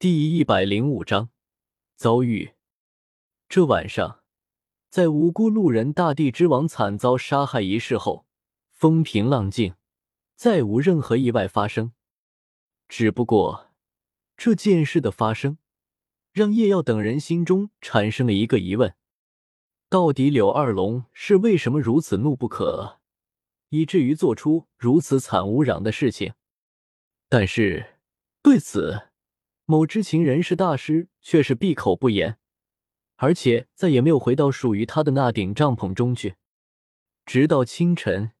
第一百零五章遭遇。这晚上，在无辜路人大地之王惨遭杀害一事后，风平浪静，再无任何意外发生。只不过，这件事的发生，让叶耀等人心中产生了一个疑问：到底柳二龙是为什么如此怒不可遏，以至于做出如此惨无嚷的事情？但是对此，某知情人士大师却是闭口不言，而且再也没有回到属于他的那顶帐篷中去。直到清晨，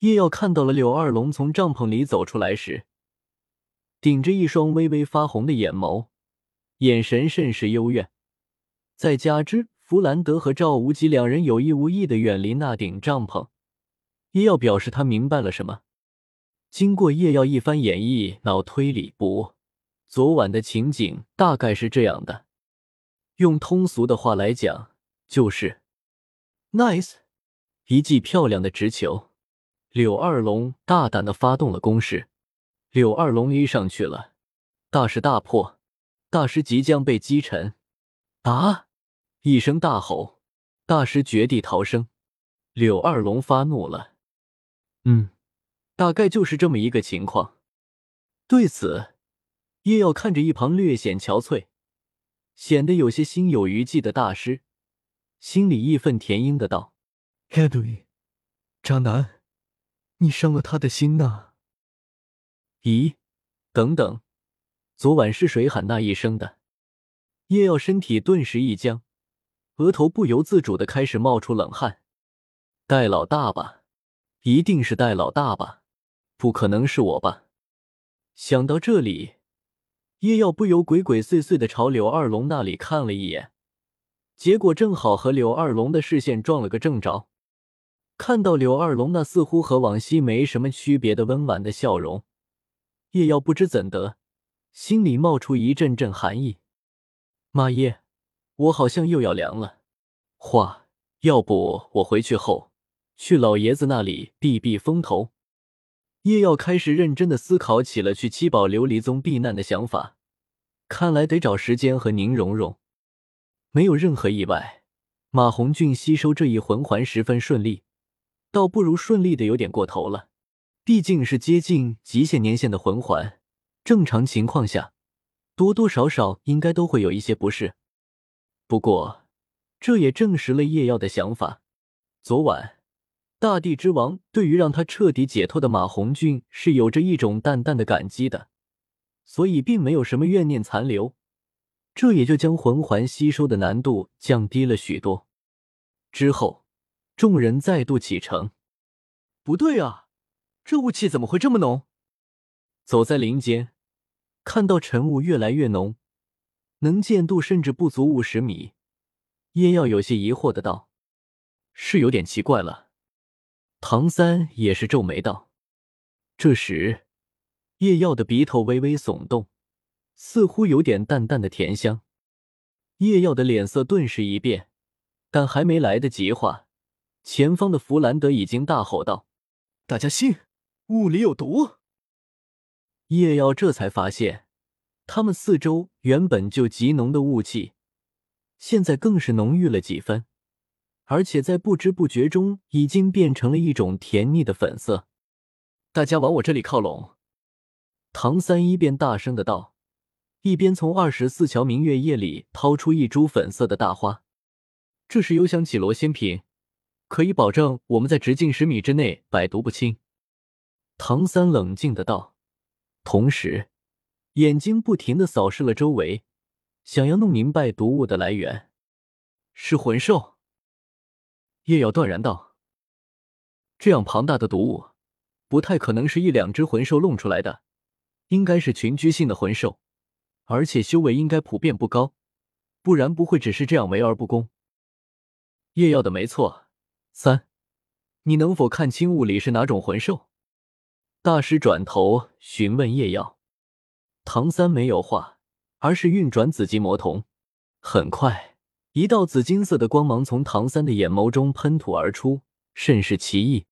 叶耀看到了柳二龙从帐篷里走出来时，顶着一双微微发红的眼眸，眼神甚是幽怨。再加之弗兰德和赵无极两人有意无意的远离那顶帐篷，叶耀表示他明白了什么。经过叶耀一番演绎，脑推理不。昨晚的情景大概是这样的，用通俗的话来讲，就是 nice，一记漂亮的直球，柳二龙大胆的发动了攻势，柳二龙 A 上去了，大势大破，大师即将被击沉，啊！一声大吼，大师绝地逃生，柳二龙发怒了，嗯，大概就是这么一个情况，对此。叶耀看着一旁略显憔悴、显得有些心有余悸的大师，心里义愤填膺的道：“Edwin，渣男，你伤了他的心呐！”咦，等等，昨晚是谁喊那一声的？叶耀身体顿时一僵，额头不由自主的开始冒出冷汗。戴老大吧，一定是戴老大吧，不可能是我吧？想到这里。叶耀不由鬼鬼祟祟的朝柳二龙那里看了一眼，结果正好和柳二龙的视线撞了个正着。看到柳二龙那似乎和往昔没什么区别的温婉的笑容，叶耀不知怎的，心里冒出一阵阵寒意。妈耶，我好像又要凉了。话，要不我回去后去老爷子那里避避风头。叶耀开始认真的思考起了去七宝琉璃宗避难的想法，看来得找时间和宁荣荣。没有任何意外，马红俊吸收这一魂环十分顺利，倒不如顺利的有点过头了。毕竟是接近极限年限的魂环，正常情况下，多多少少应该都会有一些不适。不过，这也证实了叶耀的想法。昨晚。大地之王对于让他彻底解脱的马红俊是有着一种淡淡的感激的，所以并没有什么怨念残留，这也就将魂环吸收的难度降低了许多。之后，众人再度启程。不对啊，这雾气怎么会这么浓？走在林间，看到晨雾越来越浓，能见度甚至不足五十米，叶耀有些疑惑的道：“是有点奇怪了。”唐三也是皱眉道。这时，叶耀的鼻头微微耸动，似乎有点淡淡的甜香。叶耀的脸色顿时一变，但还没来得及话，前方的弗兰德已经大吼道：“大家信，雾里有毒！”叶耀这才发现，他们四周原本就极浓的雾气，现在更是浓郁了几分。而且在不知不觉中，已经变成了一种甜腻的粉色。大家往我这里靠拢。唐三一边大声的道，一边从二十四桥明月夜里掏出一株粉色的大花。这是幽香绮罗仙品，可以保证我们在直径十米之内百毒不侵。唐三冷静的道，同时眼睛不停的扫视了周围，想要弄明白毒物的来源。是魂兽。叶瑶断然道：“这样庞大的毒物，不太可能是一两只魂兽弄出来的，应该是群居性的魂兽，而且修为应该普遍不高，不然不会只是这样围而不攻。”叶耀的没错。三，你能否看清雾里是哪种魂兽？大师转头询问叶耀。唐三没有话，而是运转紫极魔瞳，很快。一道紫金色的光芒从唐三的眼眸中喷吐而出，甚是奇异。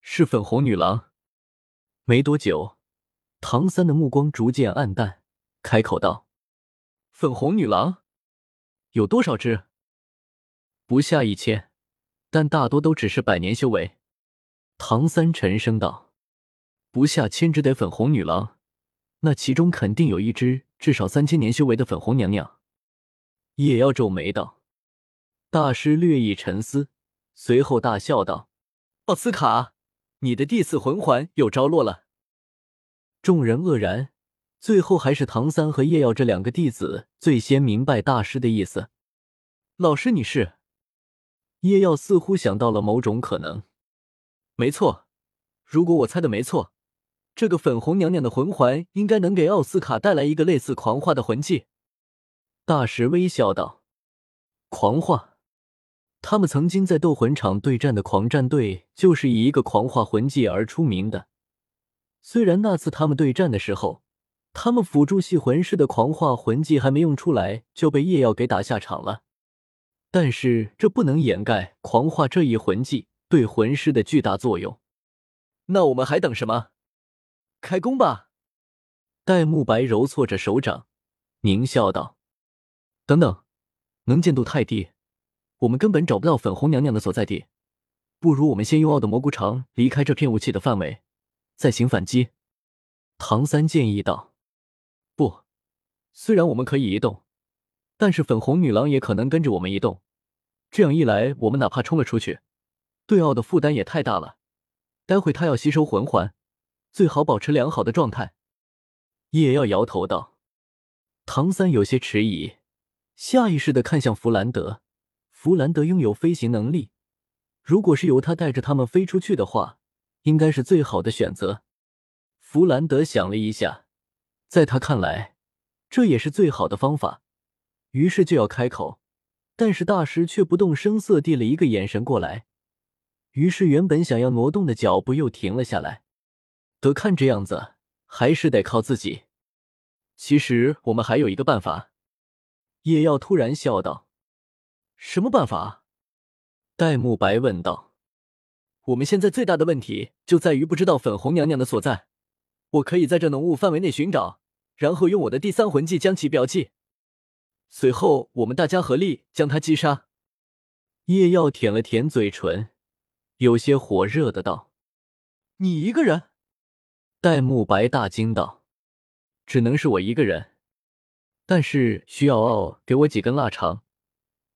是粉红女郎。没多久，唐三的目光逐渐暗淡，开口道：“粉红女郎有多少只？不下一千，但大多都只是百年修为。唐三沉声道：“不下千只得粉红女郎，那其中肯定有一只至少三千年修为的粉红娘娘。”也要皱眉道：“大师略一沉思，随后大笑道：‘奥斯卡，你的第四魂环有着落了。’众人愕然。”最后还是唐三和叶耀这两个弟子最先明白大师的意思。老师，你是？叶耀似乎想到了某种可能。没错，如果我猜的没错，这个粉红娘娘的魂环应该能给奥斯卡带来一个类似狂化的魂技。大师微笑道：“狂化，他们曾经在斗魂场对战的狂战队就是以一个狂化魂技而出名的。虽然那次他们对战的时候。”他们辅助系魂师的狂化魂技还没用出来，就被夜耀给打下场了。但是这不能掩盖狂化这一魂技对魂师的巨大作用。那我们还等什么？开工吧！戴沐白揉搓着手掌，狞笑道：“等等，能见度太低，我们根本找不到粉红娘娘的所在地。不如我们先用奥的蘑菇肠离开这片雾气的范围，再行反击。”唐三建议道。不，虽然我们可以移动，但是粉红女郎也可能跟着我们移动。这样一来，我们哪怕冲了出去，对奥的负担也太大了。待会他要吸收魂环，最好保持良好的状态。叶耀摇头道。唐三有些迟疑，下意识的看向弗兰德。弗兰德拥有飞行能力，如果是由他带着他们飞出去的话，应该是最好的选择。弗兰德想了一下。在他看来，这也是最好的方法，于是就要开口，但是大师却不动声色递了一个眼神过来，于是原本想要挪动的脚步又停了下来。得看这样子，还是得靠自己。其实我们还有一个办法。叶耀突然笑道：“什么办法？”戴沐白问道：“我们现在最大的问题就在于不知道粉红娘娘的所在，我可以在这浓雾范围内寻找。”然后用我的第三魂技将其标记，随后我们大家合力将他击杀。叶耀舔了舔嘴唇，有些火热的道：“你一个人？”戴沐白大惊道：“只能是我一个人，但是需要奥给我几根腊肠，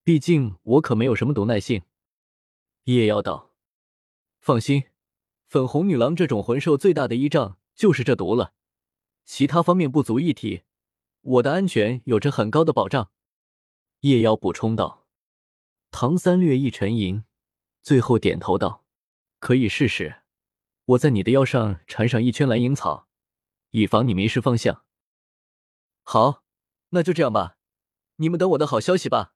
毕竟我可没有什么毒耐性。”叶耀道：“放心，粉红女郎这种魂兽最大的依仗就是这毒了。”其他方面不足一提，我的安全有着很高的保障。”叶妖补充道。唐三略一沉吟，最后点头道：“可以试试。我在你的腰上缠上一圈蓝银草，以防你迷失方向。”好，那就这样吧。你们等我的好消息吧。